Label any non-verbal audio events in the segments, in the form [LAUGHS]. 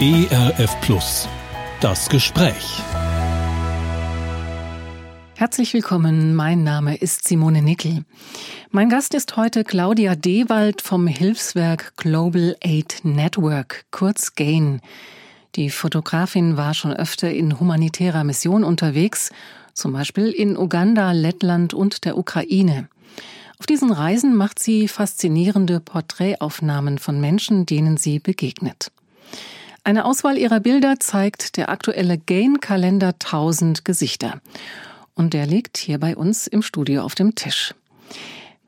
ERF Plus. Das Gespräch. Herzlich willkommen, mein Name ist Simone Nickel. Mein Gast ist heute Claudia Dewald vom Hilfswerk Global Aid Network, kurz GAIN. Die Fotografin war schon öfter in humanitärer Mission unterwegs, zum Beispiel in Uganda, Lettland und der Ukraine. Auf diesen Reisen macht sie faszinierende Porträtaufnahmen von Menschen, denen sie begegnet. Eine Auswahl ihrer Bilder zeigt der aktuelle Gain-Kalender 1000 Gesichter. Und der liegt hier bei uns im Studio auf dem Tisch.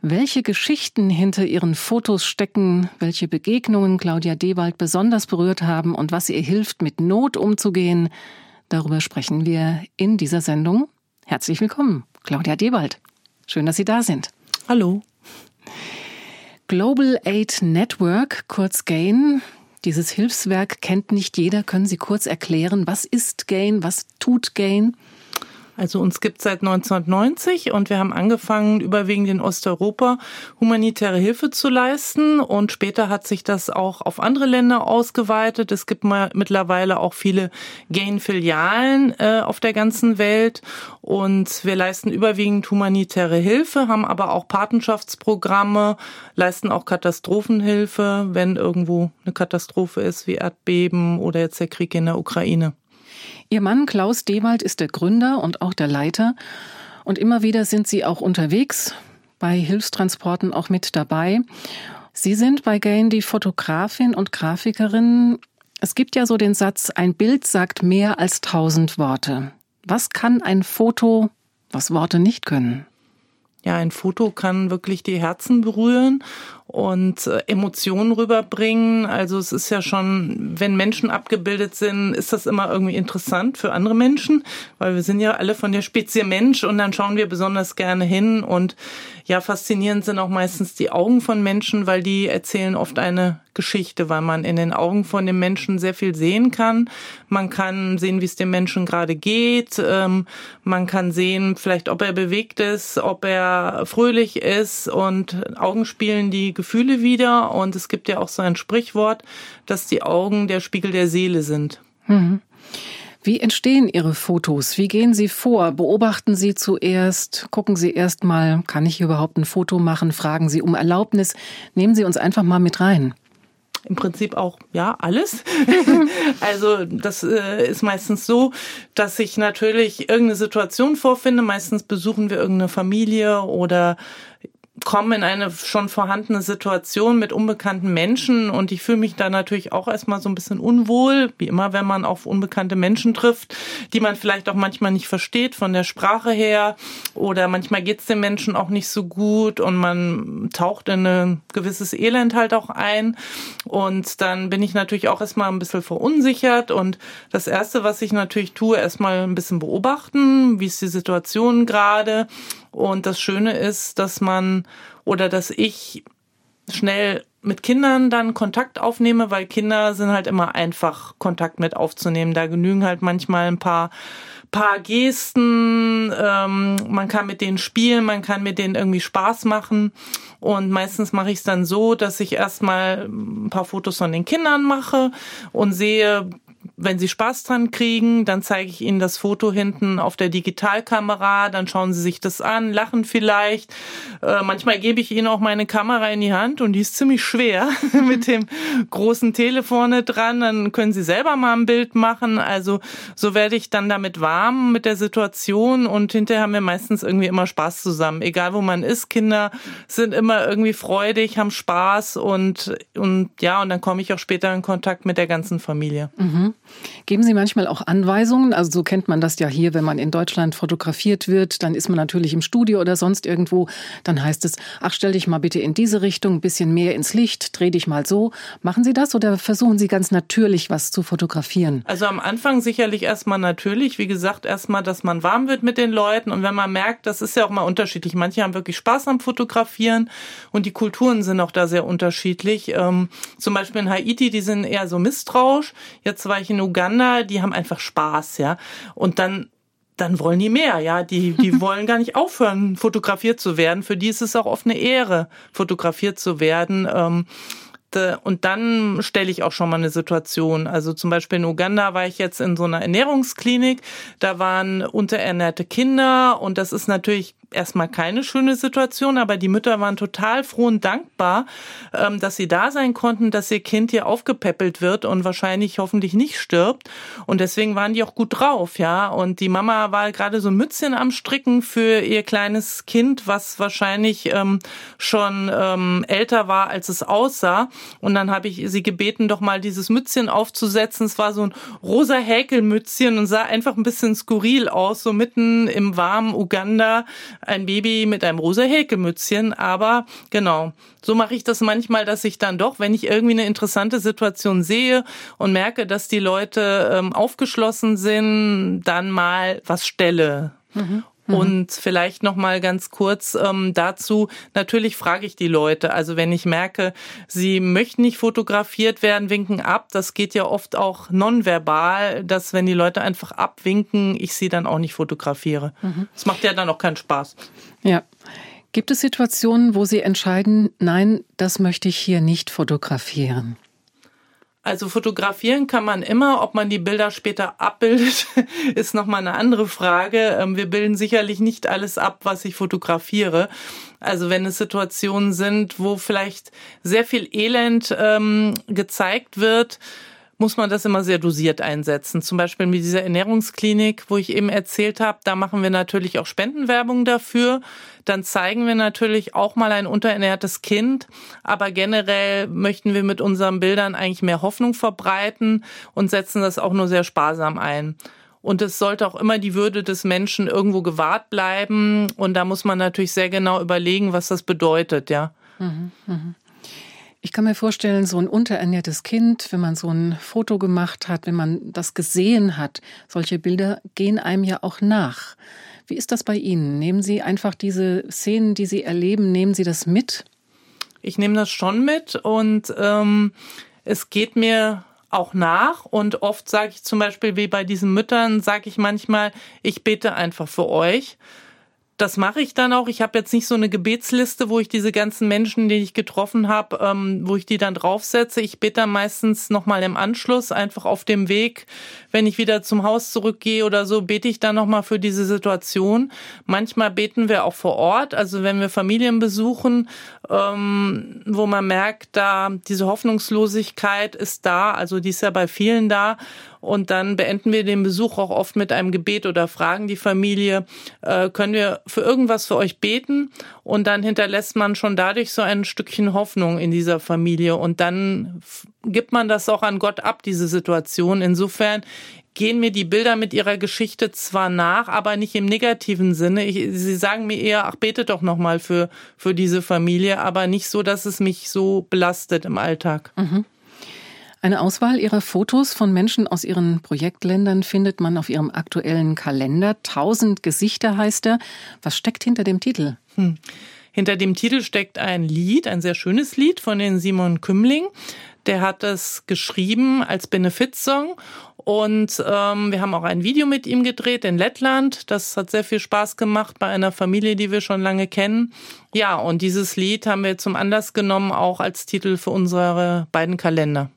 Welche Geschichten hinter ihren Fotos stecken, welche Begegnungen Claudia Dewald besonders berührt haben und was ihr hilft, mit Not umzugehen, darüber sprechen wir in dieser Sendung. Herzlich willkommen, Claudia Dewald. Schön, dass Sie da sind. Hallo. Global Aid Network, kurz GAIN, dieses Hilfswerk kennt nicht jeder. Können Sie kurz erklären, was ist GAIN, was tut GAIN? Also uns gibt es seit 1990 und wir haben angefangen, überwiegend in Osteuropa humanitäre Hilfe zu leisten. Und später hat sich das auch auf andere Länder ausgeweitet. Es gibt mittlerweile auch viele Gain-Filialen äh, auf der ganzen Welt. Und wir leisten überwiegend humanitäre Hilfe, haben aber auch Patenschaftsprogramme, leisten auch Katastrophenhilfe, wenn irgendwo eine Katastrophe ist, wie Erdbeben oder jetzt der Krieg in der Ukraine. Ihr Mann Klaus Dewald ist der Gründer und auch der Leiter. Und immer wieder sind Sie auch unterwegs, bei Hilfstransporten auch mit dabei. Sie sind bei Gain die Fotografin und Grafikerin. Es gibt ja so den Satz, ein Bild sagt mehr als tausend Worte. Was kann ein Foto, was Worte nicht können? Ja, ein Foto kann wirklich die Herzen berühren und äh, Emotionen rüberbringen. Also es ist ja schon, wenn Menschen abgebildet sind, ist das immer irgendwie interessant für andere Menschen, weil wir sind ja alle von der Spezie Mensch und dann schauen wir besonders gerne hin und ja, faszinierend sind auch meistens die Augen von Menschen, weil die erzählen oft eine Geschichte, weil man in den Augen von dem Menschen sehr viel sehen kann. Man kann sehen, wie es dem Menschen gerade geht. Ähm, man kann sehen, vielleicht, ob er bewegt ist, ob er fröhlich ist und Augen spielen die Gefühle wieder. Und es gibt ja auch so ein Sprichwort, dass die Augen der Spiegel der Seele sind. Mhm. Wie entstehen Ihre Fotos? Wie gehen Sie vor? Beobachten Sie zuerst? Gucken Sie erst mal, kann ich hier überhaupt ein Foto machen? Fragen Sie um Erlaubnis? Nehmen Sie uns einfach mal mit rein im Prinzip auch ja alles. [LAUGHS] also das äh, ist meistens so, dass ich natürlich irgendeine Situation vorfinde. Meistens besuchen wir irgendeine Familie oder kommen in eine schon vorhandene Situation mit unbekannten Menschen und ich fühle mich da natürlich auch erstmal so ein bisschen unwohl, wie immer, wenn man auf unbekannte Menschen trifft, die man vielleicht auch manchmal nicht versteht von der Sprache her oder manchmal geht es den Menschen auch nicht so gut und man taucht in ein gewisses Elend halt auch ein. Und dann bin ich natürlich auch erstmal ein bisschen verunsichert und das Erste, was ich natürlich tue, erstmal ein bisschen beobachten, wie ist die Situation gerade und das Schöne ist, dass man oder dass ich schnell mit Kindern dann Kontakt aufnehme, weil Kinder sind halt immer einfach Kontakt mit aufzunehmen. Da genügen halt manchmal ein paar paar Gesten, ähm, man kann mit denen spielen, man kann mit denen irgendwie Spaß machen. Und meistens mache ich es dann so, dass ich erstmal ein paar Fotos von den Kindern mache und sehe, wenn Sie Spaß dran kriegen, dann zeige ich Ihnen das Foto hinten auf der Digitalkamera, dann schauen Sie sich das an, lachen vielleicht. Äh, manchmal gebe ich Ihnen auch meine Kamera in die Hand und die ist ziemlich schwer [LAUGHS] mit dem großen Telefone dran. Dann können Sie selber mal ein Bild machen. Also so werde ich dann damit warm mit der Situation und hinterher haben wir meistens irgendwie immer Spaß zusammen. Egal wo man ist, Kinder sind immer irgendwie freudig, haben Spaß und, und ja, und dann komme ich auch später in Kontakt mit der ganzen Familie. Mhm. Geben Sie manchmal auch Anweisungen? Also so kennt man das ja hier, wenn man in Deutschland fotografiert wird, dann ist man natürlich im Studio oder sonst irgendwo. Dann heißt es, ach, stell dich mal bitte in diese Richtung, ein bisschen mehr ins Licht, dreh dich mal so. Machen Sie das oder versuchen Sie ganz natürlich was zu fotografieren? Also am Anfang sicherlich erstmal natürlich. Wie gesagt, erstmal, dass man warm wird mit den Leuten. Und wenn man merkt, das ist ja auch mal unterschiedlich. Manche haben wirklich Spaß am Fotografieren und die Kulturen sind auch da sehr unterschiedlich. Ähm, zum Beispiel in Haiti, die sind eher so misstrauisch. Jetzt war ich in Uganda, die haben einfach Spaß, ja. Und dann dann wollen die mehr, ja. Die, die [LAUGHS] wollen gar nicht aufhören, fotografiert zu werden. Für die ist es auch oft eine Ehre, fotografiert zu werden. Ähm, äh, und dann stelle ich auch schon mal eine Situation. Also zum Beispiel in Uganda war ich jetzt in so einer Ernährungsklinik. Da waren unterernährte Kinder und das ist natürlich erstmal keine schöne Situation, aber die Mütter waren total froh und dankbar, ähm, dass sie da sein konnten, dass ihr Kind hier aufgepäppelt wird und wahrscheinlich hoffentlich nicht stirbt. Und deswegen waren die auch gut drauf, ja. Und die Mama war gerade so ein Mützchen am Stricken für ihr kleines Kind, was wahrscheinlich ähm, schon ähm, älter war, als es aussah. Und dann habe ich sie gebeten, doch mal dieses Mützchen aufzusetzen. Es war so ein rosa Häkelmützchen und sah einfach ein bisschen skurril aus, so mitten im warmen Uganda ein Baby mit einem rosa Häkelmützchen, aber genau, so mache ich das manchmal, dass ich dann doch, wenn ich irgendwie eine interessante Situation sehe und merke, dass die Leute ähm, aufgeschlossen sind, dann mal was stelle. Mhm. Mhm. Und vielleicht noch mal ganz kurz ähm, dazu. Natürlich frage ich die Leute. Also wenn ich merke, sie möchten nicht fotografiert werden, winken ab. Das geht ja oft auch nonverbal, dass wenn die Leute einfach abwinken, ich sie dann auch nicht fotografiere. Mhm. Das macht ja dann auch keinen Spaß. Ja. Gibt es Situationen, wo Sie entscheiden, nein, das möchte ich hier nicht fotografieren? Also fotografieren kann man immer, ob man die Bilder später abbildet, [LAUGHS] ist nochmal eine andere Frage. Ähm, wir bilden sicherlich nicht alles ab, was ich fotografiere. Also wenn es Situationen sind, wo vielleicht sehr viel Elend ähm, gezeigt wird, muss man das immer sehr dosiert einsetzen. Zum Beispiel mit dieser Ernährungsklinik, wo ich eben erzählt habe, da machen wir natürlich auch Spendenwerbung dafür. Dann zeigen wir natürlich auch mal ein unterernährtes Kind. Aber generell möchten wir mit unseren Bildern eigentlich mehr Hoffnung verbreiten und setzen das auch nur sehr sparsam ein. Und es sollte auch immer die Würde des Menschen irgendwo gewahrt bleiben. Und da muss man natürlich sehr genau überlegen, was das bedeutet, ja. Mhm, mh. Ich kann mir vorstellen, so ein unterernährtes Kind, wenn man so ein Foto gemacht hat, wenn man das gesehen hat, solche Bilder gehen einem ja auch nach. Wie ist das bei Ihnen? Nehmen Sie einfach diese Szenen, die Sie erleben, nehmen Sie das mit? Ich nehme das schon mit und ähm, es geht mir auch nach und oft sage ich zum Beispiel wie bei diesen Müttern, sage ich manchmal, ich bete einfach für euch das mache ich dann auch. Ich habe jetzt nicht so eine Gebetsliste, wo ich diese ganzen Menschen, die ich getroffen habe, ähm, wo ich die dann draufsetze. Ich bete dann meistens nochmal im Anschluss, einfach auf dem Weg, wenn ich wieder zum Haus zurückgehe oder so, bete ich dann nochmal für diese Situation. Manchmal beten wir auch vor Ort, also wenn wir Familien besuchen, ähm, wo man merkt, da diese Hoffnungslosigkeit ist da, also die ist ja bei vielen da. Und dann beenden wir den Besuch auch oft mit einem Gebet oder fragen die Familie, äh, können wir für irgendwas für euch beten? Und dann hinterlässt man schon dadurch so ein Stückchen Hoffnung in dieser Familie. Und dann gibt man das auch an Gott ab, diese Situation. Insofern gehen mir die Bilder mit ihrer Geschichte zwar nach, aber nicht im negativen Sinne. Ich, sie sagen mir eher, ach, betet doch nochmal für, für diese Familie, aber nicht so, dass es mich so belastet im Alltag. Mhm. Eine Auswahl ihrer Fotos von Menschen aus ihren Projektländern findet man auf ihrem aktuellen Kalender. Tausend Gesichter heißt er. Was steckt hinter dem Titel? Hm. Hinter dem Titel steckt ein Lied, ein sehr schönes Lied von den Simon Kümling. Der hat es geschrieben als Benefitsong und ähm, wir haben auch ein Video mit ihm gedreht in Lettland. Das hat sehr viel Spaß gemacht bei einer Familie, die wir schon lange kennen. Ja, und dieses Lied haben wir zum Anlass genommen, auch als Titel für unsere beiden Kalender.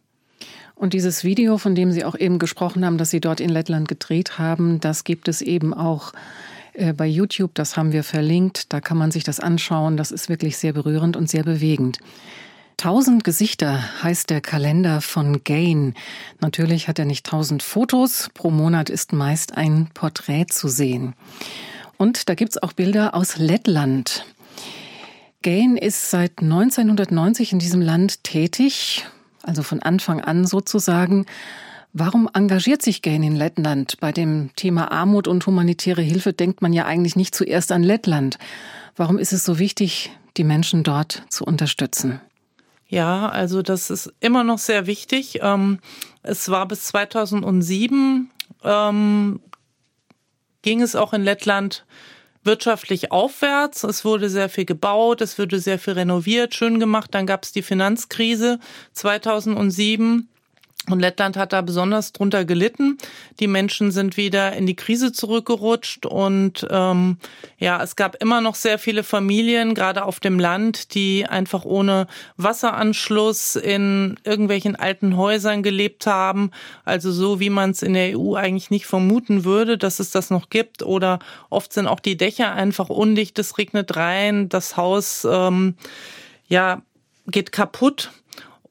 Und dieses Video, von dem Sie auch eben gesprochen haben, das Sie dort in Lettland gedreht haben, das gibt es eben auch äh, bei YouTube. Das haben wir verlinkt. Da kann man sich das anschauen. Das ist wirklich sehr berührend und sehr bewegend. Tausend Gesichter heißt der Kalender von Gain. Natürlich hat er nicht tausend Fotos. Pro Monat ist meist ein Porträt zu sehen. Und da gibt's auch Bilder aus Lettland. Gain ist seit 1990 in diesem Land tätig also von Anfang an sozusagen. Warum engagiert sich Gain in Lettland? Bei dem Thema Armut und humanitäre Hilfe denkt man ja eigentlich nicht zuerst an Lettland. Warum ist es so wichtig, die Menschen dort zu unterstützen? Ja, also das ist immer noch sehr wichtig. Ähm, es war bis 2007 ähm, ging es auch in Lettland wirtschaftlich aufwärts. Es wurde sehr viel gebaut, es wurde sehr viel renoviert, schön gemacht. Dann gab es die Finanzkrise 2007. Und Lettland hat da besonders drunter gelitten. Die Menschen sind wieder in die Krise zurückgerutscht und ähm, ja, es gab immer noch sehr viele Familien, gerade auf dem Land, die einfach ohne Wasseranschluss in irgendwelchen alten Häusern gelebt haben. Also so, wie man es in der EU eigentlich nicht vermuten würde, dass es das noch gibt. Oder oft sind auch die Dächer einfach undicht, es regnet rein, das Haus ähm, ja geht kaputt.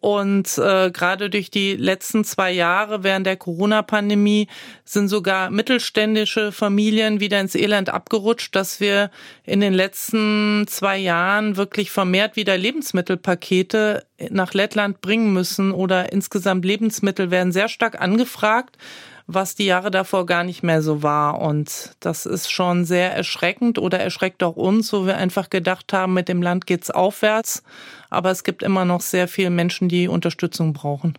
Und äh, gerade durch die letzten zwei Jahre während der Corona-Pandemie sind sogar mittelständische Familien wieder ins Elend abgerutscht, dass wir in den letzten zwei Jahren wirklich vermehrt wieder Lebensmittelpakete nach Lettland bringen müssen oder insgesamt Lebensmittel werden sehr stark angefragt was die Jahre davor gar nicht mehr so war. Und das ist schon sehr erschreckend oder erschreckt auch uns, wo wir einfach gedacht haben, mit dem Land geht's aufwärts. Aber es gibt immer noch sehr viele Menschen, die Unterstützung brauchen.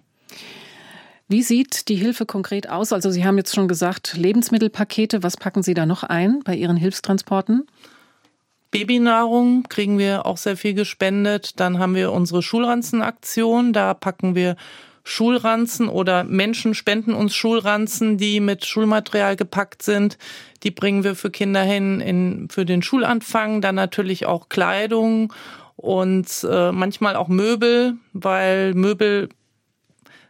Wie sieht die Hilfe konkret aus? Also Sie haben jetzt schon gesagt, Lebensmittelpakete. Was packen Sie da noch ein bei Ihren Hilfstransporten? Babynahrung kriegen wir auch sehr viel gespendet. Dann haben wir unsere Schulranzenaktion. Da packen wir Schulranzen oder Menschen spenden uns Schulranzen, die mit Schulmaterial gepackt sind. Die bringen wir für Kinder hin in, für den Schulanfang. Dann natürlich auch Kleidung und äh, manchmal auch Möbel, weil Möbel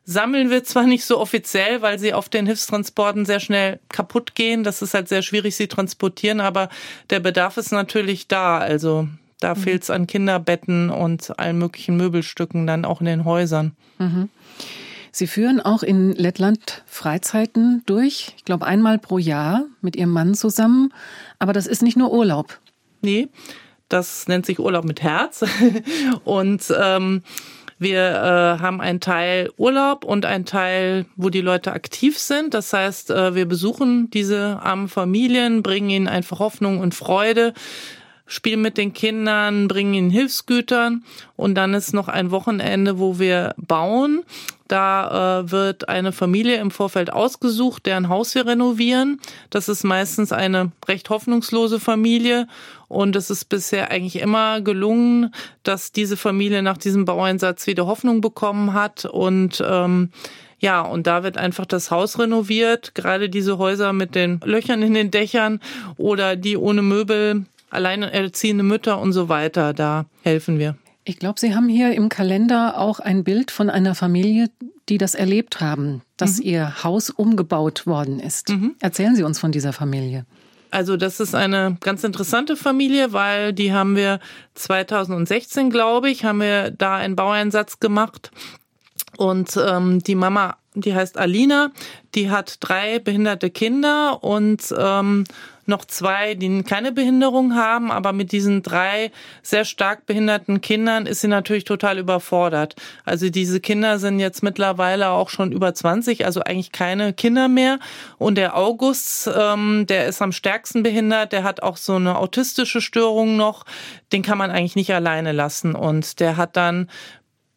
sammeln wir zwar nicht so offiziell, weil sie auf den Hilfstransporten sehr schnell kaputt gehen. Das ist halt sehr schwierig, sie transportieren, aber der Bedarf ist natürlich da. Also da mhm. fehlt es an Kinderbetten und allen möglichen Möbelstücken dann auch in den Häusern. Mhm. Sie führen auch in Lettland Freizeiten durch, ich glaube einmal pro Jahr mit Ihrem Mann zusammen. Aber das ist nicht nur Urlaub. Nee, das nennt sich Urlaub mit Herz. [LAUGHS] und ähm, wir äh, haben einen Teil Urlaub und einen Teil, wo die Leute aktiv sind. Das heißt, äh, wir besuchen diese armen Familien, bringen ihnen einfach Hoffnung und Freude spielen mit den Kindern, bringen ihnen Hilfsgütern und dann ist noch ein Wochenende, wo wir bauen. Da äh, wird eine Familie im Vorfeld ausgesucht, deren Haus wir renovieren. Das ist meistens eine recht hoffnungslose Familie und es ist bisher eigentlich immer gelungen, dass diese Familie nach diesem Baueinsatz wieder Hoffnung bekommen hat und ähm, ja, und da wird einfach das Haus renoviert, gerade diese Häuser mit den Löchern in den Dächern oder die ohne Möbel alleinerziehende Mütter und so weiter, da helfen wir. Ich glaube, Sie haben hier im Kalender auch ein Bild von einer Familie, die das erlebt haben, dass mhm. ihr Haus umgebaut worden ist. Mhm. Erzählen Sie uns von dieser Familie. Also das ist eine ganz interessante Familie, weil die haben wir 2016, glaube ich, haben wir da einen Baueinsatz gemacht. Und ähm, die Mama, die heißt Alina, die hat drei behinderte Kinder und ähm, noch zwei, die keine Behinderung haben, aber mit diesen drei sehr stark behinderten Kindern ist sie natürlich total überfordert. Also diese Kinder sind jetzt mittlerweile auch schon über 20, also eigentlich keine Kinder mehr. Und der August, ähm, der ist am stärksten behindert, der hat auch so eine autistische Störung noch, den kann man eigentlich nicht alleine lassen. Und der hat dann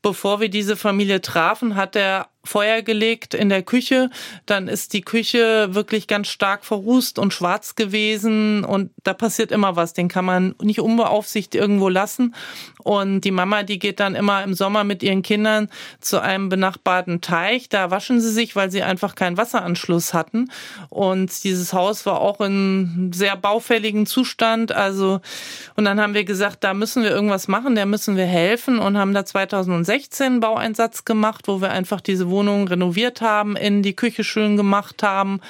bevor wir diese Familie trafen, hat er Feuer gelegt in der Küche, dann ist die Küche wirklich ganz stark verrußt und schwarz gewesen und da passiert immer was. Den kann man nicht unbeaufsichtigt irgendwo lassen. Und die Mama, die geht dann immer im Sommer mit ihren Kindern zu einem benachbarten Teich. Da waschen sie sich, weil sie einfach keinen Wasseranschluss hatten. Und dieses Haus war auch in sehr baufälligen Zustand. Also, und dann haben wir gesagt, da müssen wir irgendwas machen, da müssen wir helfen und haben da 2016 einen Baueinsatz gemacht, wo wir einfach diese Wohnung renoviert haben, in die Küche schön gemacht haben,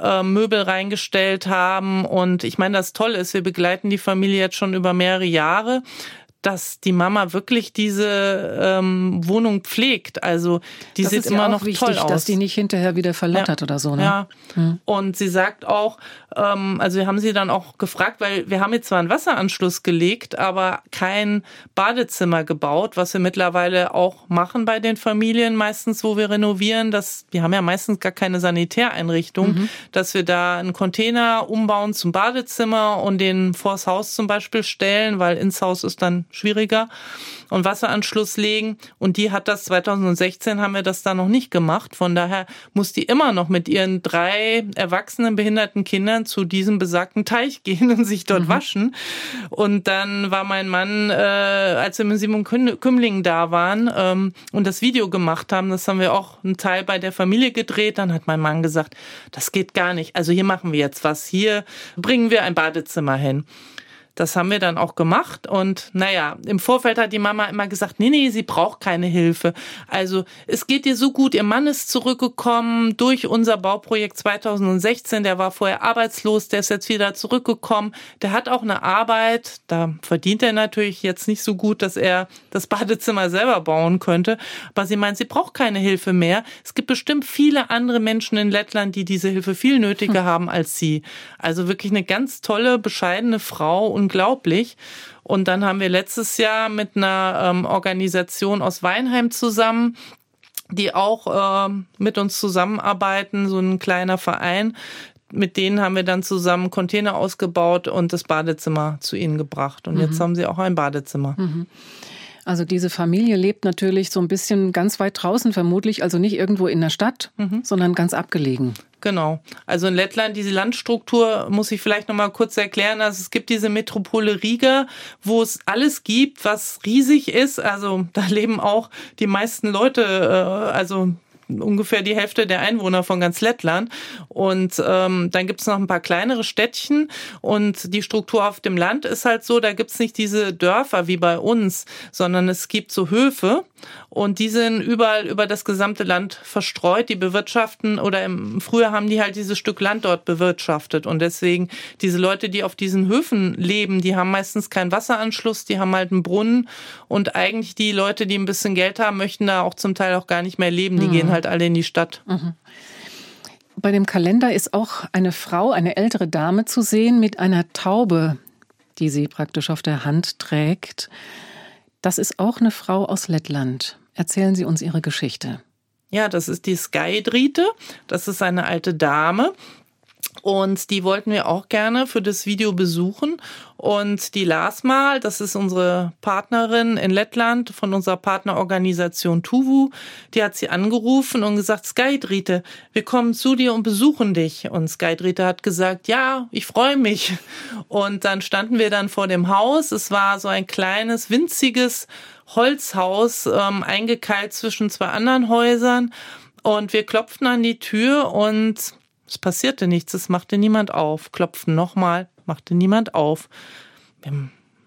äh, Möbel reingestellt haben. Und ich meine, das toll ist, wir begleiten die Familie jetzt schon über mehrere Jahre dass die Mama wirklich diese ähm, Wohnung pflegt. Also die das sieht immer ja noch wichtig, toll aus. Dass die nicht hinterher wieder verlottert ja. oder so. Ne? Ja. Hm. Und sie sagt auch, ähm, also wir haben sie dann auch gefragt, weil wir haben jetzt zwar einen Wasseranschluss gelegt, aber kein Badezimmer gebaut, was wir mittlerweile auch machen bei den Familien meistens, wo wir renovieren. Das, wir haben ja meistens gar keine Sanitäreinrichtung, mhm. dass wir da einen Container umbauen zum Badezimmer und den vors Haus zum Beispiel stellen, weil ins Haus ist dann schwieriger und Wasseranschluss legen. Und die hat das 2016 haben wir das da noch nicht gemacht. Von daher muss die immer noch mit ihren drei erwachsenen behinderten Kindern zu diesem besagten Teich [LAUGHS] gehen und sich dort mhm. waschen. Und dann war mein Mann, äh, als wir mit Simon Kümling da waren ähm, und das Video gemacht haben, das haben wir auch einen Teil bei der Familie gedreht, dann hat mein Mann gesagt, das geht gar nicht. Also hier machen wir jetzt was. Hier bringen wir ein Badezimmer hin. Das haben wir dann auch gemacht und naja, im Vorfeld hat die Mama immer gesagt, nee, nee, sie braucht keine Hilfe. Also es geht ihr so gut, ihr Mann ist zurückgekommen durch unser Bauprojekt 2016, der war vorher arbeitslos, der ist jetzt wieder zurückgekommen, der hat auch eine Arbeit, da verdient er natürlich jetzt nicht so gut, dass er das Badezimmer selber bauen könnte, aber sie meint, sie braucht keine Hilfe mehr. Es gibt bestimmt viele andere Menschen in Lettland, die diese Hilfe viel nötiger hm. haben als sie. Also wirklich eine ganz tolle, bescheidene Frau unglaublich. Und dann haben wir letztes Jahr mit einer ähm, Organisation aus Weinheim zusammen die auch äh, mit uns zusammenarbeiten, so ein kleiner Verein. Mit denen haben wir dann zusammen Container ausgebaut und das Badezimmer zu ihnen gebracht. Und mhm. jetzt haben sie auch ein Badezimmer. Mhm. Also diese Familie lebt natürlich so ein bisschen ganz weit draußen, vermutlich, also nicht irgendwo in der Stadt, mhm. sondern ganz abgelegen. Genau. Also in Lettland, diese Landstruktur muss ich vielleicht nochmal kurz erklären. Also es gibt diese Metropole Riga, wo es alles gibt, was riesig ist. Also da leben auch die meisten Leute, äh, also ungefähr die Hälfte der Einwohner von ganz Lettland. Und ähm, dann gibt es noch ein paar kleinere Städtchen und die Struktur auf dem Land ist halt so, da gibt es nicht diese Dörfer wie bei uns, sondern es gibt so Höfe und die sind überall über das gesamte Land verstreut. Die bewirtschaften oder im Frühjahr haben die halt dieses Stück Land dort bewirtschaftet und deswegen diese Leute, die auf diesen Höfen leben, die haben meistens keinen Wasseranschluss, die haben halt einen Brunnen und eigentlich die Leute, die ein bisschen Geld haben, möchten da auch zum Teil auch gar nicht mehr leben. Die mhm. gehen halt alle in die Stadt. Mhm. Bei dem Kalender ist auch eine Frau, eine ältere Dame zu sehen mit einer Taube, die sie praktisch auf der Hand trägt. Das ist auch eine Frau aus Lettland. Erzählen Sie uns Ihre Geschichte. Ja, das ist die Skydrite. Das ist eine alte Dame, und die wollten wir auch gerne für das Video besuchen. Und die las mal, das ist unsere Partnerin in Lettland von unserer Partnerorganisation Tuvu, die hat sie angerufen und gesagt, Skydrite, wir kommen zu dir und besuchen dich. Und Skydrite hat gesagt, ja, ich freue mich. Und dann standen wir dann vor dem Haus. Es war so ein kleines, winziges Holzhaus, ähm, eingekeilt zwischen zwei anderen Häusern. Und wir klopften an die Tür und es passierte nichts, es machte niemand auf. Klopften nochmal, machte niemand auf.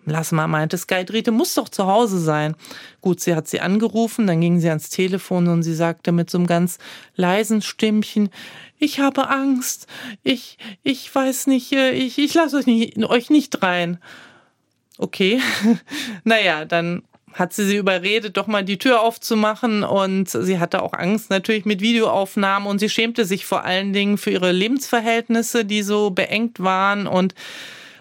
Lasma meinte, Skydrite muss doch zu Hause sein. Gut, sie hat sie angerufen, dann ging sie ans Telefon und sie sagte mit so einem ganz leisen Stimmchen, ich habe Angst, ich, ich weiß nicht, äh, ich, ich lasse euch nicht, euch nicht rein. Okay, [LAUGHS] naja, dann hat sie sie überredet, doch mal die Tür aufzumachen und sie hatte auch Angst natürlich mit Videoaufnahmen und sie schämte sich vor allen Dingen für ihre Lebensverhältnisse, die so beengt waren und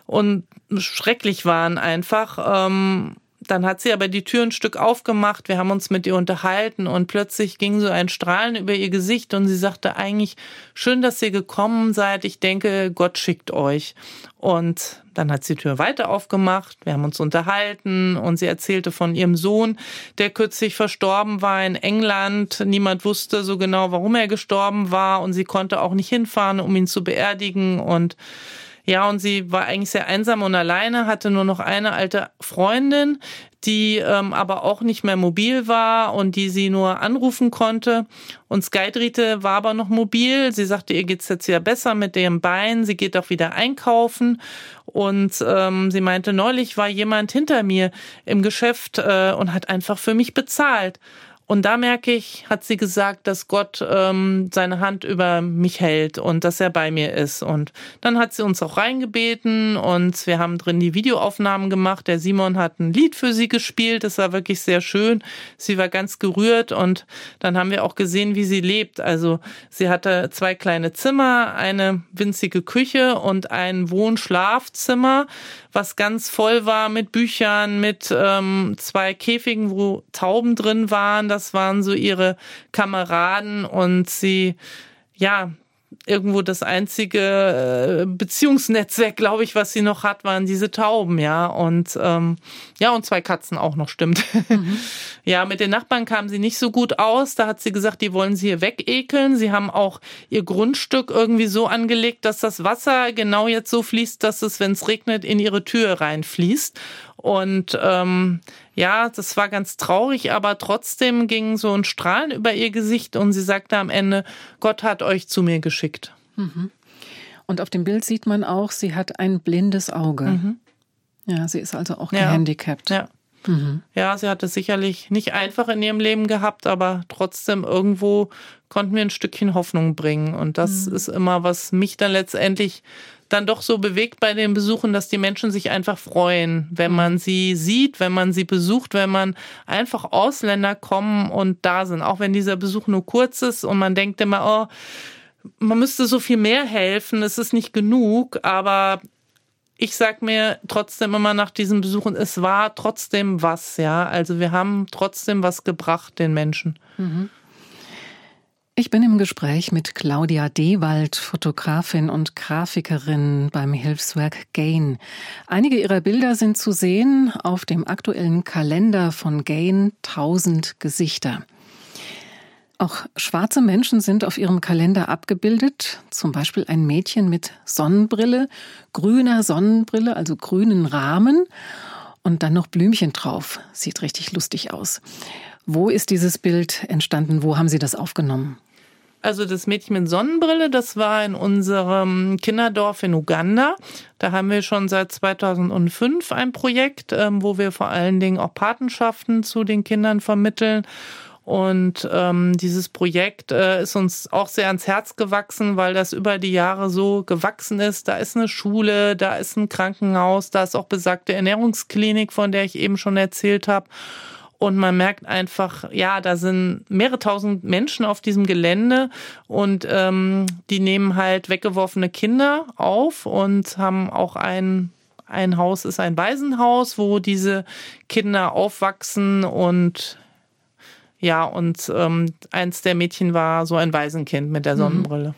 und schrecklich waren einfach. Ähm, dann hat sie aber die Tür ein Stück aufgemacht, wir haben uns mit ihr unterhalten und plötzlich ging so ein Strahlen über ihr Gesicht und sie sagte eigentlich, schön, dass ihr gekommen seid, ich denke, Gott schickt euch. Und dann hat sie die Tür weiter aufgemacht, wir haben uns unterhalten und sie erzählte von ihrem Sohn, der kürzlich verstorben war in England. Niemand wusste so genau, warum er gestorben war und sie konnte auch nicht hinfahren, um ihn zu beerdigen und ja, und sie war eigentlich sehr einsam und alleine, hatte nur noch eine alte Freundin, die ähm, aber auch nicht mehr mobil war und die sie nur anrufen konnte. Und Skydrite war aber noch mobil. Sie sagte, ihr geht's jetzt wieder besser mit dem Bein. Sie geht auch wieder einkaufen. Und ähm, sie meinte, neulich war jemand hinter mir im Geschäft äh, und hat einfach für mich bezahlt. Und da merke ich, hat sie gesagt, dass Gott ähm, seine Hand über mich hält und dass er bei mir ist. Und dann hat sie uns auch reingebeten und wir haben drin die Videoaufnahmen gemacht. Der Simon hat ein Lied für sie gespielt. Das war wirklich sehr schön. Sie war ganz gerührt und dann haben wir auch gesehen, wie sie lebt. Also sie hatte zwei kleine Zimmer, eine winzige Küche und ein Wohnschlafzimmer was ganz voll war mit Büchern, mit ähm, zwei Käfigen, wo Tauben drin waren. Das waren so ihre Kameraden und sie, ja, irgendwo das einzige äh, Beziehungsnetzwerk, glaube ich, was sie noch hat, waren diese Tauben, ja. Und ähm, ja, und zwei Katzen auch noch, stimmt. Mhm. [LAUGHS] ja, mit den Nachbarn kam sie nicht so gut aus. Da hat sie gesagt, die wollen sie hier wegekeln. Sie haben auch ihr Grundstück irgendwie so angelegt, dass das Wasser genau jetzt so fließt, dass es, wenn es regnet, in ihre Tür reinfließt. Und ähm, ja, das war ganz traurig, aber trotzdem ging so ein Strahlen über ihr Gesicht und sie sagte am Ende, Gott hat euch zu mir geschickt. Mhm. Und auf dem Bild sieht man auch, sie hat ein blindes Auge. Mhm. Ja, sie ist also auch gehandicapt. Ja. Mhm. Ja, sie hat es sicherlich nicht einfach in ihrem Leben gehabt, aber trotzdem irgendwo konnten wir ein Stückchen Hoffnung bringen. Und das mhm. ist immer, was mich dann letztendlich dann doch so bewegt bei den Besuchen, dass die Menschen sich einfach freuen, wenn mhm. man sie sieht, wenn man sie besucht, wenn man einfach Ausländer kommen und da sind. Auch wenn dieser Besuch nur kurz ist und man denkt immer, oh, man müsste so viel mehr helfen, es ist nicht genug, aber ich sag mir trotzdem immer nach diesen Besuchen, es war trotzdem was, ja. Also wir haben trotzdem was gebracht den Menschen. Mhm. Ich bin im Gespräch mit Claudia Dewald, Fotografin und Grafikerin beim Hilfswerk Gain. Einige ihrer Bilder sind zu sehen auf dem aktuellen Kalender von Gain 1000 Gesichter. Auch schwarze Menschen sind auf ihrem Kalender abgebildet, zum Beispiel ein Mädchen mit Sonnenbrille, grüner Sonnenbrille, also grünen Rahmen und dann noch Blümchen drauf. Sieht richtig lustig aus. Wo ist dieses Bild entstanden? Wo haben Sie das aufgenommen? Also das Mädchen mit Sonnenbrille, das war in unserem Kinderdorf in Uganda. Da haben wir schon seit 2005 ein Projekt, ähm, wo wir vor allen Dingen auch Patenschaften zu den Kindern vermitteln. Und ähm, dieses Projekt äh, ist uns auch sehr ans Herz gewachsen, weil das über die Jahre so gewachsen ist. Da ist eine Schule, da ist ein Krankenhaus, da ist auch besagte Ernährungsklinik, von der ich eben schon erzählt habe. Und man merkt einfach, ja, da sind mehrere tausend Menschen auf diesem Gelände und ähm, die nehmen halt weggeworfene Kinder auf und haben auch ein ein Haus ist ein Waisenhaus, wo diese Kinder aufwachsen und ja, und ähm, eins der Mädchen war so ein Waisenkind mit der mhm. Sonnenbrille.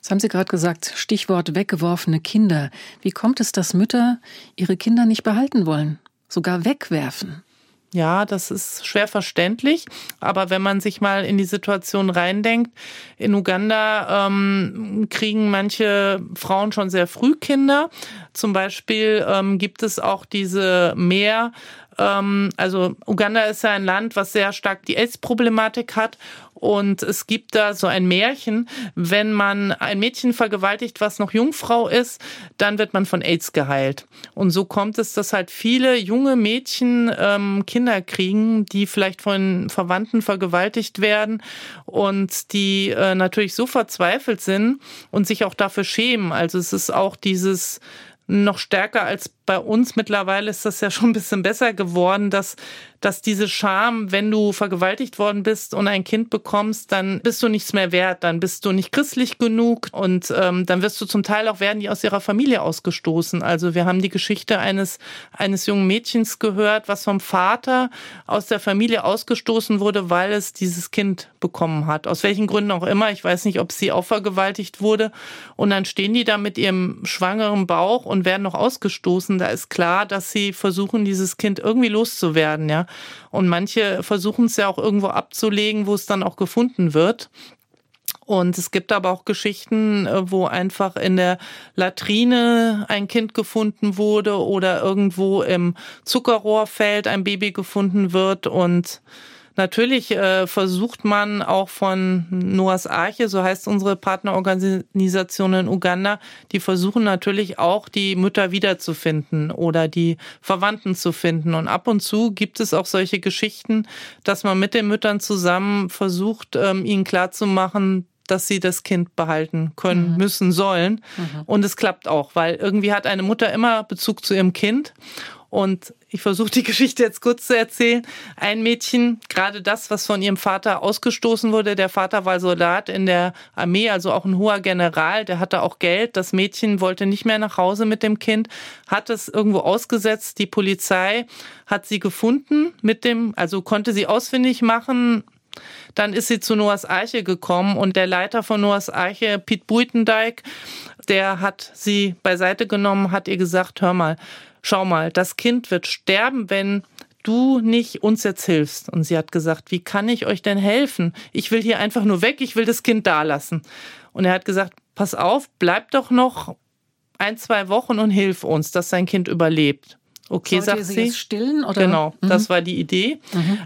Das haben Sie gerade gesagt, Stichwort weggeworfene Kinder. Wie kommt es, dass Mütter ihre Kinder nicht behalten wollen, sogar wegwerfen? Ja, das ist schwer verständlich. Aber wenn man sich mal in die Situation reindenkt, in Uganda ähm, kriegen manche Frauen schon sehr früh Kinder. Zum Beispiel ähm, gibt es auch diese Mehr, ähm, also Uganda ist ja ein Land, was sehr stark die AIDS-Problematik hat. Und es gibt da so ein Märchen, wenn man ein Mädchen vergewaltigt, was noch Jungfrau ist, dann wird man von AIDS geheilt. Und so kommt es, dass halt viele junge Mädchen ähm, Kinder kriegen, die vielleicht von Verwandten vergewaltigt werden und die äh, natürlich so verzweifelt sind und sich auch dafür schämen. Also es ist auch dieses noch stärker als bei uns mittlerweile ist das ja schon ein bisschen besser geworden, dass, dass diese Scham, wenn du vergewaltigt worden bist und ein Kind bekommst, dann bist du nichts mehr wert, dann bist du nicht christlich genug und ähm, dann wirst du zum Teil auch werden die aus ihrer Familie ausgestoßen. Also wir haben die Geschichte eines, eines jungen Mädchens gehört, was vom Vater aus der Familie ausgestoßen wurde, weil es dieses Kind bekommen hat. Aus welchen Gründen auch immer. Ich weiß nicht, ob sie auch vergewaltigt wurde. Und dann stehen die da mit ihrem schwangeren Bauch und werden noch ausgestoßen da ist klar, dass sie versuchen, dieses Kind irgendwie loszuwerden, ja. Und manche versuchen es ja auch irgendwo abzulegen, wo es dann auch gefunden wird. Und es gibt aber auch Geschichten, äh, wo einfach in der Latrine ein Kind gefunden wurde oder irgendwo im Zuckerrohrfeld ein Baby gefunden wird und Natürlich äh, versucht man auch von Noahs Arche, so heißt unsere Partnerorganisation in Uganda, die versuchen natürlich auch die Mütter wiederzufinden oder die Verwandten zu finden. Und ab und zu gibt es auch solche Geschichten, dass man mit den Müttern zusammen versucht, ähm, ihnen klarzumachen, dass sie das Kind behalten können, mhm. müssen, sollen. Mhm. Und es klappt auch, weil irgendwie hat eine Mutter immer Bezug zu ihrem Kind. Und ich versuche die [LAUGHS] Geschichte jetzt kurz zu erzählen. Ein Mädchen, gerade das, was von ihrem Vater ausgestoßen wurde, der Vater war Soldat in der Armee, also auch ein hoher General, der hatte auch Geld. Das Mädchen wollte nicht mehr nach Hause mit dem Kind, hat es irgendwo ausgesetzt. Die Polizei hat sie gefunden mit dem, also konnte sie ausfindig machen, dann ist sie zu Noahs Arche gekommen und der Leiter von Noahs Arche, Piet Buitendijk, der hat sie beiseite genommen, hat ihr gesagt, hör mal, schau mal, das Kind wird sterben, wenn du nicht uns jetzt hilfst. Und sie hat gesagt, wie kann ich euch denn helfen? Ich will hier einfach nur weg, ich will das Kind da lassen. Und er hat gesagt, pass auf, bleib doch noch ein, zwei Wochen und hilf uns, dass sein Kind überlebt. Okay, Sollte sagt sie. sie. stillen oder? Genau, Mhm. das war die Idee.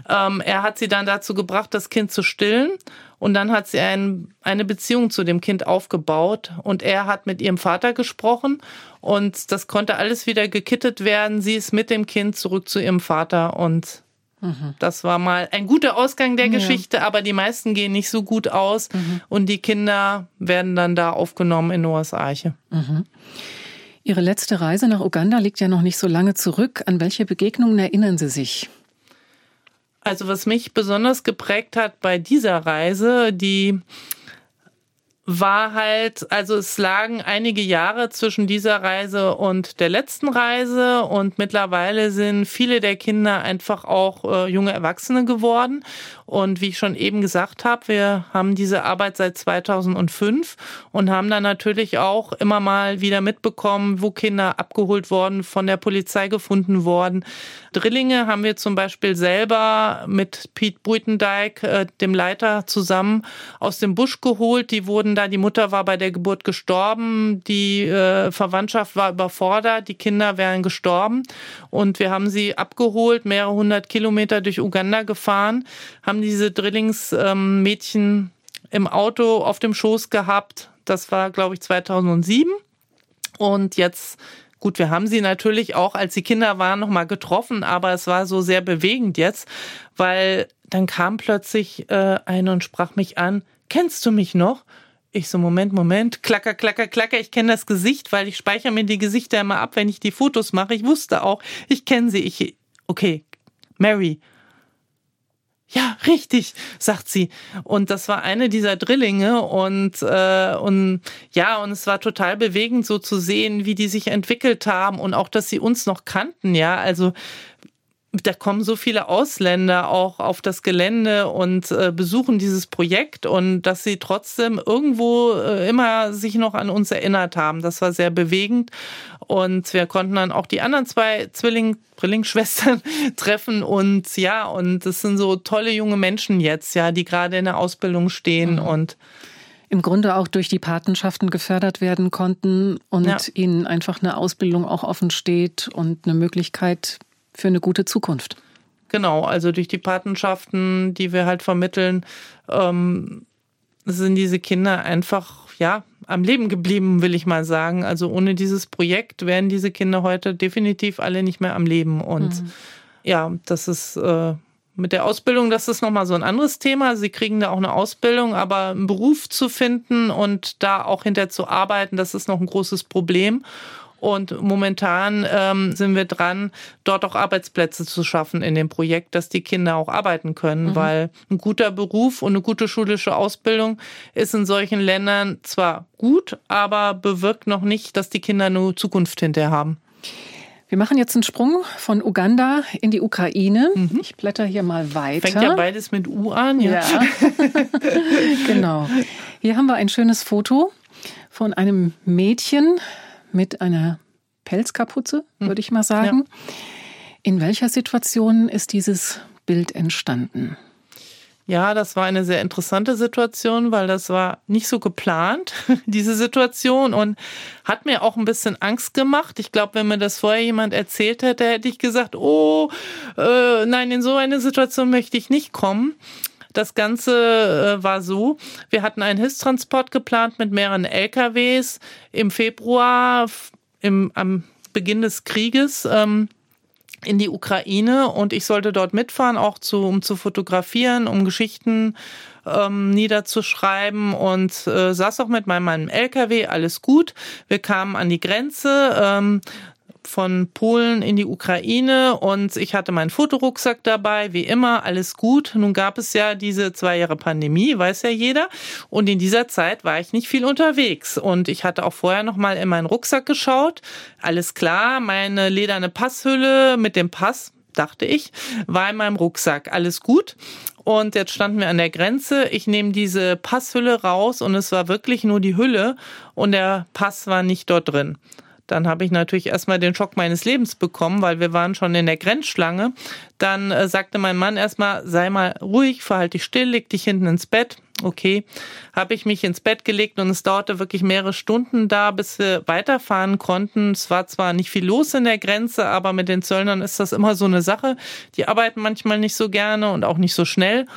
Ähm, er hat sie dann dazu gebracht, das Kind zu stillen. Und dann hat sie ein, eine Beziehung zu dem Kind aufgebaut. Und er hat mit ihrem Vater gesprochen. Und das konnte alles wieder gekittet werden. Sie ist mit dem Kind zurück zu ihrem Vater. Und das war mal ein guter Ausgang der Ja. Geschichte. Aber die meisten gehen nicht so gut aus. Und die Kinder werden dann da aufgenommen in Noahs Arche. Ihre letzte Reise nach Uganda liegt ja noch nicht so lange zurück. An welche Begegnungen erinnern Sie sich? Also was mich besonders geprägt hat bei dieser Reise, die war halt, also es lagen einige Jahre zwischen dieser Reise und der letzten Reise und mittlerweile sind viele der Kinder einfach auch äh, junge Erwachsene geworden. Und wie ich schon eben gesagt habe, wir haben diese Arbeit seit 2005 und haben dann natürlich auch immer mal wieder mitbekommen, wo Kinder abgeholt worden, von der Polizei gefunden worden. Drillinge haben wir zum Beispiel selber mit Pete Buitendijk, äh, dem Leiter, zusammen aus dem Busch geholt. Die wurden da, die Mutter war bei der Geburt gestorben, die äh, Verwandtschaft war überfordert, die Kinder wären gestorben. Und wir haben sie abgeholt, mehrere hundert Kilometer durch Uganda gefahren, haben diese Drillingsmädchen im Auto auf dem Schoß gehabt. Das war, glaube ich, 2007. Und jetzt, gut, wir haben sie natürlich auch, als sie Kinder waren, nochmal getroffen, aber es war so sehr bewegend jetzt, weil dann kam plötzlich äh, eine und sprach mich an, kennst du mich noch? Ich so, Moment, Moment, klacker, klacker, klacker, ich kenne das Gesicht, weil ich speichere mir die Gesichter immer ab, wenn ich die Fotos mache. Ich wusste auch, ich kenne sie. Ich, okay, Mary. Ja, richtig, sagt sie. Und das war eine dieser Drillinge und äh, und ja, und es war total bewegend, so zu sehen, wie die sich entwickelt haben und auch, dass sie uns noch kannten. Ja, also da kommen so viele Ausländer auch auf das Gelände und äh, besuchen dieses Projekt und dass sie trotzdem irgendwo äh, immer sich noch an uns erinnert haben. Das war sehr bewegend und wir konnten dann auch die anderen zwei Zwilling Zwillingsschwestern [LAUGHS] treffen und ja und das sind so tolle junge Menschen jetzt ja, die gerade in der Ausbildung stehen Mhm. und Im Grunde auch durch die Patenschaften gefördert werden konnten und Ja. ihnen einfach eine Ausbildung auch offen steht und eine Möglichkeit für eine gute Zukunft. Genau, also durch die Patenschaften, die wir halt vermitteln, ähm, sind diese Kinder einfach ja am Leben geblieben, will ich mal sagen. Also ohne dieses Projekt wären diese Kinder heute definitiv alle nicht mehr am Leben. Und ja, das ist äh, mit der Ausbildung, das ist nochmal so ein anderes Thema. Sie kriegen da auch eine Ausbildung, aber einen Beruf zu finden und da auch hinter zu arbeiten, das ist noch ein großes Problem. Und momentan ähm, sind wir dran, dort auch Arbeitsplätze zu schaffen in dem Projekt, dass die Kinder auch arbeiten können, weil ein guter Beruf und eine gute schulische Ausbildung ist in solchen Ländern zwar gut, aber bewirkt noch nicht, dass die Kinder eine Zukunft hinterher haben. Wir machen jetzt einen Sprung von Uganda in die Ukraine. Ich blätter hier mal weiter. Fängt ja beides mit U an, ja. Ja, [LAUGHS] genau. Hier haben wir ein schönes Foto von einem Mädchen mit einer Pelzkapuze, würde ich mal sagen. In welcher Situation ist dieses Bild entstanden? Ja, das war eine sehr interessante Situation, weil das war nicht so geplant, [LAUGHS] diese Situation, und hat mir auch ein bisschen Angst gemacht. Ich glaube, wenn mir das vorher jemand erzählt hätte, hätte ich gesagt, oh, äh, nein, in so eine Situation möchte ich nicht kommen. Das Ganze äh, war so, wir hatten einen Hilfstransport geplant mit mehreren LKWs im Februar, im, am Beginn des Krieges. Ähm, in die Ukraine und ich sollte dort mitfahren, auch zu, um zu fotografieren, um Geschichten ähm, niederzuschreiben und äh, saß auch mit meinem, meinem LKW, alles gut. Wir kamen an die Grenze. Ähm, von Polen in die Ukraine und ich hatte meinen Fotorucksack dabei, wie immer, alles gut. Nun gab es ja diese zwei Jahre Pandemie, weiß ja jeder. Und in dieser Zeit war ich nicht viel unterwegs. Und ich hatte auch vorher noch mal in meinen Rucksack geschaut. Alles klar, meine lederne Passhülle mit dem Pass dachte ich, war in meinem Rucksack. Alles gut. Und jetzt standen wir an der Grenze. Ich nehme diese Passhülle raus und es war wirklich nur die Hülle und der Pass war nicht dort drin. Dann habe ich natürlich erstmal den Schock meines Lebens bekommen, weil wir waren schon in der Grenzschlange. Dann äh, sagte mein Mann erstmal, sei mal ruhig, verhalte dich still, leg dich hinten ins Bett. Okay, habe ich mich ins Bett gelegt und es dauerte wirklich mehrere Stunden da, bis wir weiterfahren konnten. Es war zwar nicht viel los in der Grenze, aber mit den Zöllnern ist das immer so eine Sache. Die arbeiten manchmal nicht so gerne und auch nicht so schnell.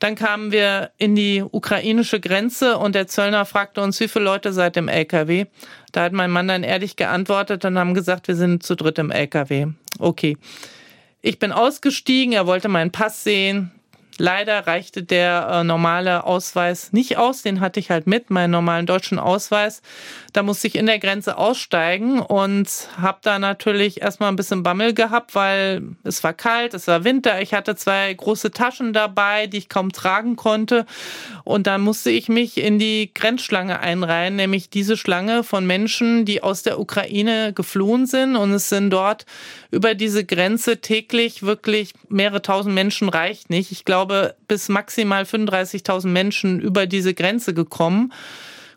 Dann kamen wir in die ukrainische Grenze und der Zöllner fragte uns, wie viele Leute seid im LKW? Da hat mein Mann dann ehrlich geantwortet und haben gesagt, wir sind zu dritt im LKW. Okay. Ich bin ausgestiegen, er wollte meinen Pass sehen. Leider reichte der äh, normale Ausweis nicht aus, den hatte ich halt mit, meinen normalen deutschen Ausweis. Da musste ich in der Grenze aussteigen und habe da natürlich erstmal ein bisschen Bammel gehabt, weil es war kalt, es war Winter, ich hatte zwei große Taschen dabei, die ich kaum tragen konnte und dann musste ich mich in die Grenzschlange einreihen, nämlich diese Schlange von Menschen, die aus der Ukraine geflohen sind und es sind dort über diese Grenze täglich wirklich mehrere tausend Menschen reicht nicht. Ich glaube, glaube, bis maximal 35.000 Menschen über diese Grenze gekommen.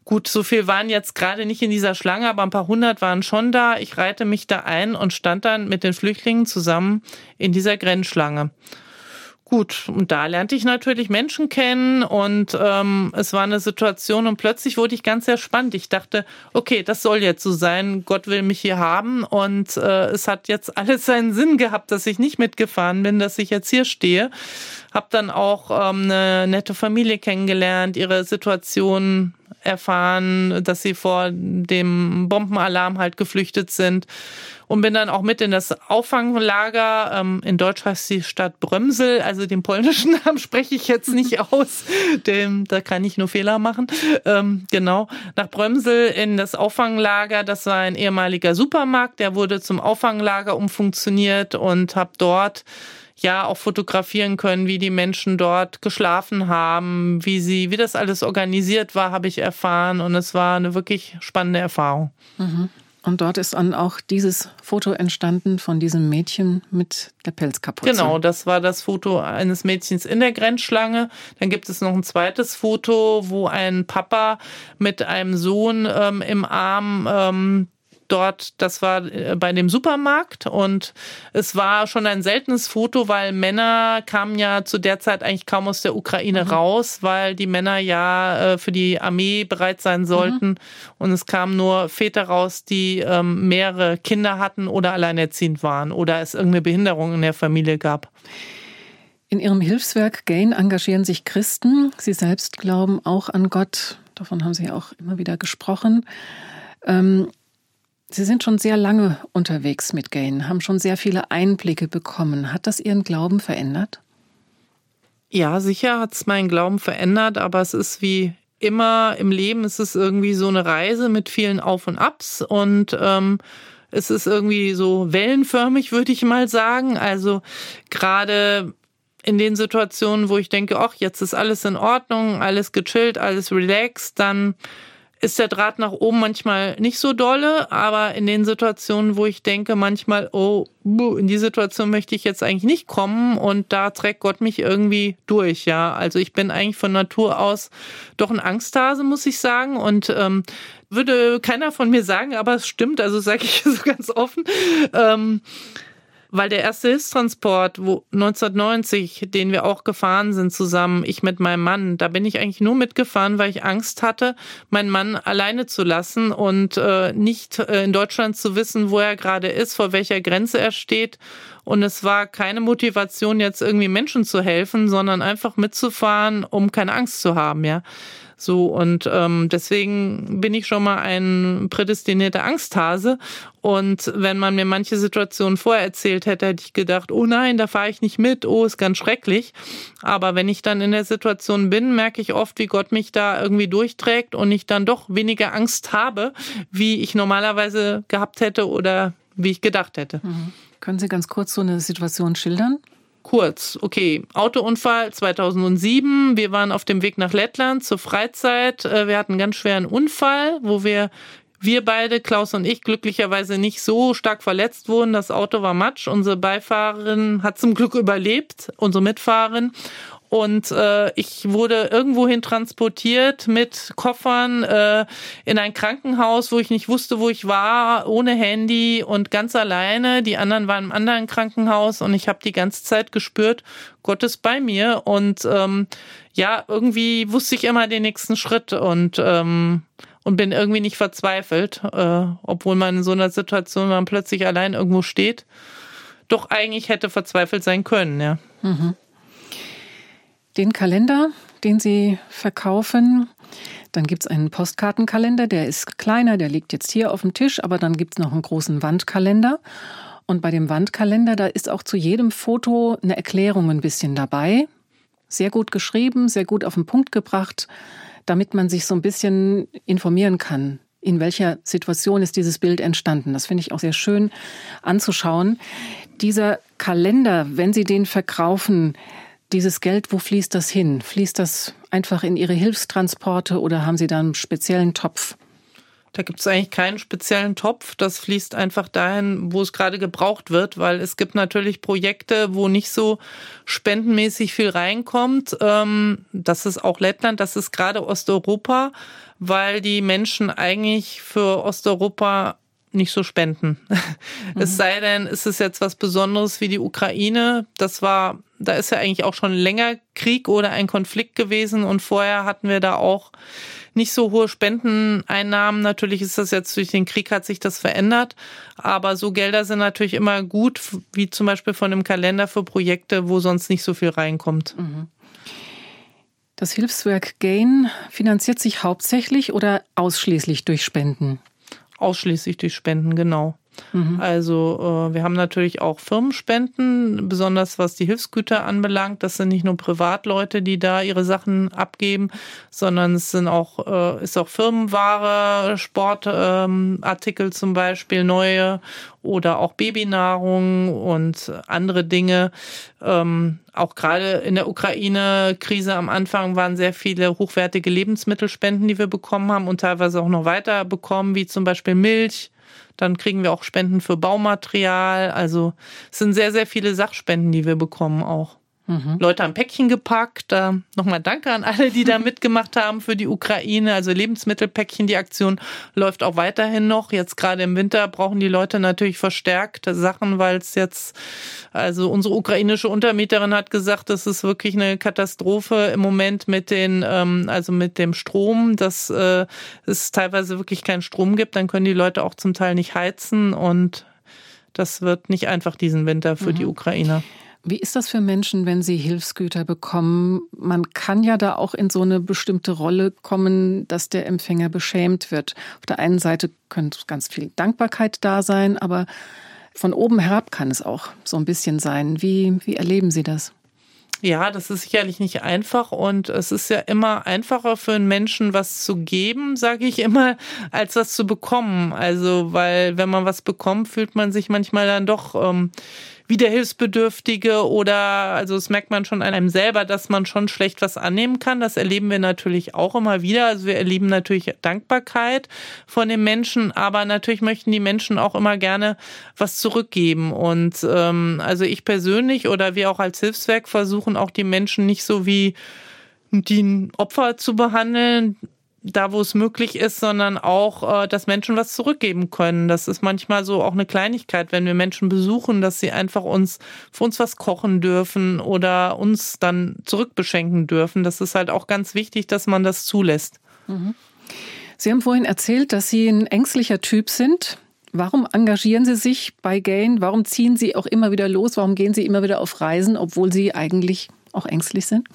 Gut, so viel waren jetzt gerade nicht in dieser Schlange, aber ein paar hundert waren schon da. Ich reite mich da ein und stand dann mit den Flüchtlingen zusammen in dieser Grenzschlange. Gut, und da lernte ich natürlich Menschen kennen und ähm, es war eine Situation und plötzlich wurde ich ganz erspannt. Ich dachte, okay, das soll jetzt so sein, Gott will mich hier haben und äh, es hat jetzt alles seinen Sinn gehabt, dass ich nicht mitgefahren bin, dass ich jetzt hier stehe. Hab dann auch ähm, eine nette Familie kennengelernt, ihre Situation erfahren, dass sie vor dem Bombenalarm halt geflüchtet sind und bin dann auch mit in das Auffanglager. Ähm, in Deutsch heißt die Stadt Brömsel, also den polnischen [LAUGHS] Namen spreche ich jetzt nicht aus, dem, da kann ich nur Fehler machen. Ähm, genau, nach Brömsel in das Auffanglager, das war ein ehemaliger Supermarkt, der wurde zum Auffanglager umfunktioniert und habe dort ja auch fotografieren können, wie die Menschen dort geschlafen haben, wie sie, wie das alles organisiert war, habe ich erfahren und es war eine wirklich spannende Erfahrung. Mhm. Und dort ist dann auch dieses Foto entstanden von diesem Mädchen mit der Pelzkapuze. Genau, das war das Foto eines Mädchens in der Grenzschlange. Dann gibt es noch ein zweites Foto, wo ein Papa mit einem Sohn ähm, im Arm ähm, dort, das war äh, bei dem Supermarkt und es war schon ein seltenes Foto, weil Männer kamen ja zu der Zeit eigentlich kaum aus der Ukraine mhm. raus, weil die Männer ja äh, für die Armee bereit sein sollten mhm. und es kamen nur Väter raus, die ähm, mehrere Kinder hatten oder alleinerziehend waren oder es irgendeine Behinderung in der Familie gab. In Ihrem Hilfswerk Gain engagieren sich Christen. Sie selbst glauben auch an Gott. Davon haben Sie auch immer wieder gesprochen. Ähm, Sie sind schon sehr lange unterwegs mit Gain, haben schon sehr viele Einblicke bekommen. Hat das Ihren Glauben verändert? Ja, sicher hat es meinen Glauben verändert, aber es ist wie immer im Leben, es ist irgendwie so eine Reise mit vielen Auf und Abs und ähm, es ist irgendwie so wellenförmig, würde ich mal sagen. Also gerade in den Situationen, wo ich denke, ach, jetzt ist alles in Ordnung, alles gechillt, alles relaxed, dann ist der Draht nach oben manchmal nicht so dolle, aber in den Situationen, wo ich denke manchmal, oh, in die Situation möchte ich jetzt eigentlich nicht kommen und da trägt Gott mich irgendwie durch, ja. Also ich bin eigentlich von Natur aus doch ein Angsthase, muss ich sagen und ähm, würde keiner von mir sagen, aber es stimmt, also sage ich [LAUGHS] so ganz offen. Ähm, weil der erste Hilfstransport, wo 1990, den wir auch gefahren sind zusammen, ich mit meinem Mann, da bin ich eigentlich nur mitgefahren, weil ich Angst hatte, meinen Mann alleine zu lassen und äh, nicht äh, in Deutschland zu wissen, wo er gerade ist, vor welcher Grenze er steht. Und es war keine Motivation, jetzt irgendwie Menschen zu helfen, sondern einfach mitzufahren, um keine Angst zu haben, ja. So, und ähm, deswegen bin ich schon mal ein prädestinierter Angsthase. Und wenn man mir manche Situationen vorher erzählt hätte, hätte ich gedacht, oh nein, da fahre ich nicht mit, oh, ist ganz schrecklich. Aber wenn ich dann in der Situation bin, merke ich oft, wie Gott mich da irgendwie durchträgt und ich dann doch weniger Angst habe, wie ich normalerweise gehabt hätte oder wie ich gedacht hätte. Mhm. Können Sie ganz kurz so eine Situation schildern? Kurz. Okay, Autounfall 2007. Wir waren auf dem Weg nach Lettland zur Freizeit. Äh, wir hatten einen ganz schweren Unfall, wo wir wir beide, Klaus und ich, glücklicherweise nicht so stark verletzt wurden. Das Auto war matsch. Unsere Beifahrerin hat zum Glück überlebt, unsere Mitfahrerin. Und äh, ich wurde irgendwohin transportiert mit Koffern äh, in ein Krankenhaus, wo ich nicht wusste, wo ich war, ohne Handy und ganz alleine. Die anderen waren im anderen Krankenhaus und ich habe die ganze Zeit gespürt, Gott ist bei mir. Und ähm, ja, irgendwie wusste ich immer den nächsten Schritt und ähm, und bin irgendwie nicht verzweifelt, äh, obwohl man in so einer Situation, wenn man plötzlich allein irgendwo steht, doch eigentlich hätte verzweifelt sein können, ja. Mhm. Den Kalender, den Sie verkaufen, dann gibt es einen Postkartenkalender, der ist kleiner, der liegt jetzt hier auf dem Tisch, aber dann gibt es noch einen großen Wandkalender. Und bei dem Wandkalender, da ist auch zu jedem Foto eine Erklärung ein bisschen dabei. Sehr gut geschrieben, sehr gut auf den Punkt gebracht damit man sich so ein bisschen informieren kann. In welcher Situation ist dieses Bild entstanden? Das finde ich auch sehr schön anzuschauen. Dieser Kalender, wenn Sie den verkaufen, dieses Geld, wo fließt das hin? Fließt das einfach in Ihre Hilfstransporte oder haben Sie da einen speziellen Topf? Da gibt es eigentlich keinen speziellen Topf. Das fließt einfach dahin, wo es gerade gebraucht wird, weil es gibt natürlich Projekte, wo nicht so spendenmäßig viel reinkommt. Ähm, das ist auch Lettland, das ist gerade Osteuropa, weil die Menschen eigentlich für Osteuropa nicht so spenden. [LAUGHS] Mhm. Es sei denn, ist es jetzt was Besonderes wie die Ukraine. Das war, da ist ja eigentlich auch schon länger Krieg oder ein Konflikt gewesen und vorher hatten wir da auch nicht so hohe Spendeneinnahmen. Natürlich ist das jetzt durch den Krieg hat sich das verändert. Aber so Gelder sind natürlich immer gut, wie zum Beispiel von einem Kalender für Projekte, wo sonst nicht so viel reinkommt. Mhm. Das Hilfswerk Gain finanziert sich hauptsächlich oder ausschließlich durch Spenden? Ausschließlich durch Spenden, genau. Mhm. Also äh, wir haben natürlich auch Firmenspenden, besonders was die Hilfsgüter anbelangt. Das sind nicht nur Privatleute, die da ihre Sachen abgeben, sondern es sind auch äh, ist auch Firmenware, Sportartikel ähm, zum Beispiel neue oder auch Babynahrung und andere Dinge. Ähm, auch gerade in der Ukraine-Krise am Anfang waren sehr viele hochwertige Lebensmittelspenden, die wir bekommen haben und teilweise auch noch weiter bekommen, wie zum Beispiel Milch dann kriegen wir auch Spenden für Baumaterial. Also es sind sehr, sehr viele Sachspenden, die wir bekommen auch. Mhm. Leute haben Päckchen gepackt. Äh, Nochmal danke an alle, die da [LAUGHS] mitgemacht haben für die Ukraine. Also Lebensmittelpäckchen, die Aktion läuft auch weiterhin noch. Jetzt gerade im Winter brauchen die Leute natürlich verstärkte Sachen, weil es jetzt, also unsere ukrainische Untermieterin hat gesagt, das ist wirklich eine Katastrophe im Moment mit den, ähm, also mit dem Strom, dass äh, es teilweise wirklich keinen Strom gibt. Dann können die Leute auch zum Teil nicht heizen und das wird nicht einfach diesen Winter für mhm. die Ukrainer. Wie ist das für Menschen, wenn sie Hilfsgüter bekommen? Man kann ja da auch in so eine bestimmte Rolle kommen, dass der Empfänger beschämt wird. Auf der einen Seite könnte ganz viel Dankbarkeit da sein, aber von oben herab kann es auch so ein bisschen sein. Wie, wie erleben Sie das? Ja, das ist sicherlich nicht einfach und es ist ja immer einfacher für einen Menschen was zu geben, sage ich immer, als was zu bekommen. Also, weil wenn man was bekommt, fühlt man sich manchmal dann doch ähm, wie der Hilfsbedürftige oder, also das merkt man schon an einem selber, dass man schon schlecht was annehmen kann. Das erleben wir natürlich auch immer wieder. Also wir erleben natürlich Dankbarkeit von den Menschen, aber natürlich möchten die Menschen auch immer gerne was zurückgeben. Und ähm, also ich persönlich oder wir auch als Hilfswerk versuchen auch die Menschen nicht so wie die Opfer zu behandeln, da, wo es möglich ist, sondern auch, äh, dass Menschen was zurückgeben können. Das ist manchmal so auch eine Kleinigkeit, wenn wir Menschen besuchen, dass sie einfach uns für uns was kochen dürfen oder uns dann zurückbeschenken dürfen. Das ist halt auch ganz wichtig, dass man das zulässt. Mhm. Sie haben vorhin erzählt, dass Sie ein ängstlicher Typ sind. Warum engagieren Sie sich bei Gain? Warum ziehen Sie auch immer wieder los? Warum gehen Sie immer wieder auf Reisen, obwohl Sie eigentlich auch ängstlich sind?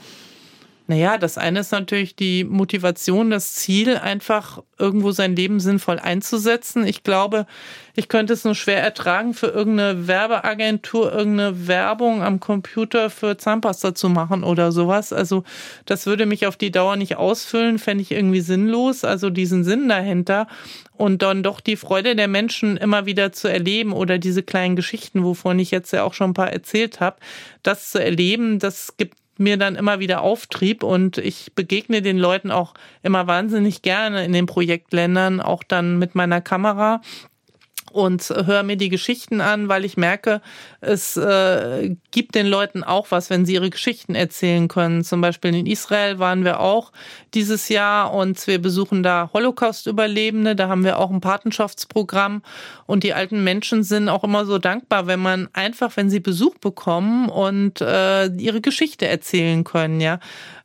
Naja, das eine ist natürlich die Motivation, das Ziel, einfach irgendwo sein Leben sinnvoll einzusetzen. Ich glaube, ich könnte es nur schwer ertragen, für irgendeine Werbeagentur irgendeine Werbung am Computer für Zahnpasta zu machen oder sowas. Also das würde mich auf die Dauer nicht ausfüllen, fände ich irgendwie sinnlos. Also diesen Sinn dahinter und dann doch die Freude der Menschen immer wieder zu erleben oder diese kleinen Geschichten, wovon ich jetzt ja auch schon ein paar erzählt habe, das zu erleben, das gibt mir dann immer wieder Auftrieb. Und ich begegne den Leuten auch immer wahnsinnig gerne in den Projektländern, auch dann mit meiner Kamera und höre mir die Geschichten an, weil ich merke, es äh, gibt den Leuten auch was, wenn sie ihre Geschichten erzählen können. Zum Beispiel in Israel waren wir auch dieses Jahr und wir besuchen da Holocaust-Überlebende. Da haben wir auch ein Patenschaftsprogramm und die alten Menschen sind auch immer so dankbar, wenn man einfach, wenn sie Besuch bekommen und äh, ihre Geschichte erzählen können. Ja,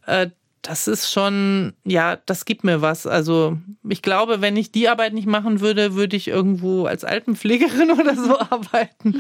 äh, das ist schon, ja, das gibt mir was. Also ich glaube, wenn ich die Arbeit nicht machen würde, würde ich irgendwo als Alpenpflegerin [LAUGHS] oder so arbeiten.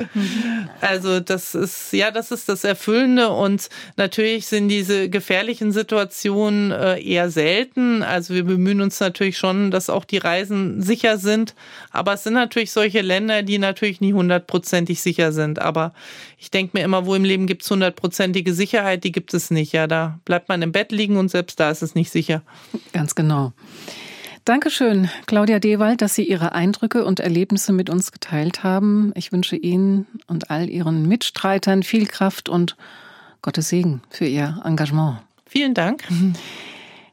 [LAUGHS] also das ist, ja, das ist das Erfüllende und natürlich sind diese gefährlichen Situationen äh, eher selten. Also wir bemühen uns natürlich schon, dass auch die Reisen sicher sind. Aber es sind natürlich solche Länder, die natürlich nie hundertprozentig sicher sind. Aber ich denke mir immer, wo im Leben gibt es hundertprozentige Sicherheit, die gibt es nicht. Ja, da bleibt man im Bett liegen und selbst da ist es nicht sicher. Ganz genau. Dankeschön, Claudia Dewald, dass Sie Ihre Eindrücke und Erlebnisse mit uns geteilt haben. Ich wünsche Ihnen und all Ihren Mitstreitern viel Kraft und Gottes Segen für Ihr Engagement. Vielen Dank.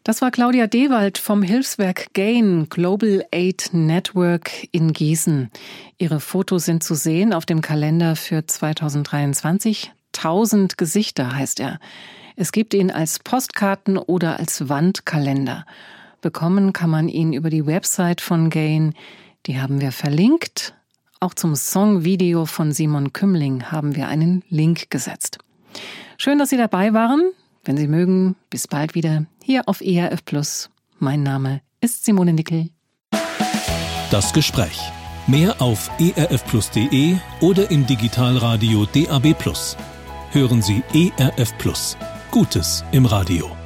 Das war Claudia Dewald vom Hilfswerk GAIN Global Aid Network in Gießen. Ihre Fotos sind zu sehen auf dem Kalender für 2023. Tausend Gesichter heißt er. Es gibt ihn als Postkarten oder als Wandkalender. Bekommen kann man ihn über die Website von GAIN. Die haben wir verlinkt. Auch zum Songvideo von Simon Kümling haben wir einen Link gesetzt. Schön, dass Sie dabei waren. Wenn Sie mögen, bis bald wieder hier auf ERF Plus. Mein Name ist Simone Nickel. Das Gespräch. Mehr auf erfplus.de oder im Digitalradio DAB. Hören Sie ERF Plus. Gutes im Radio.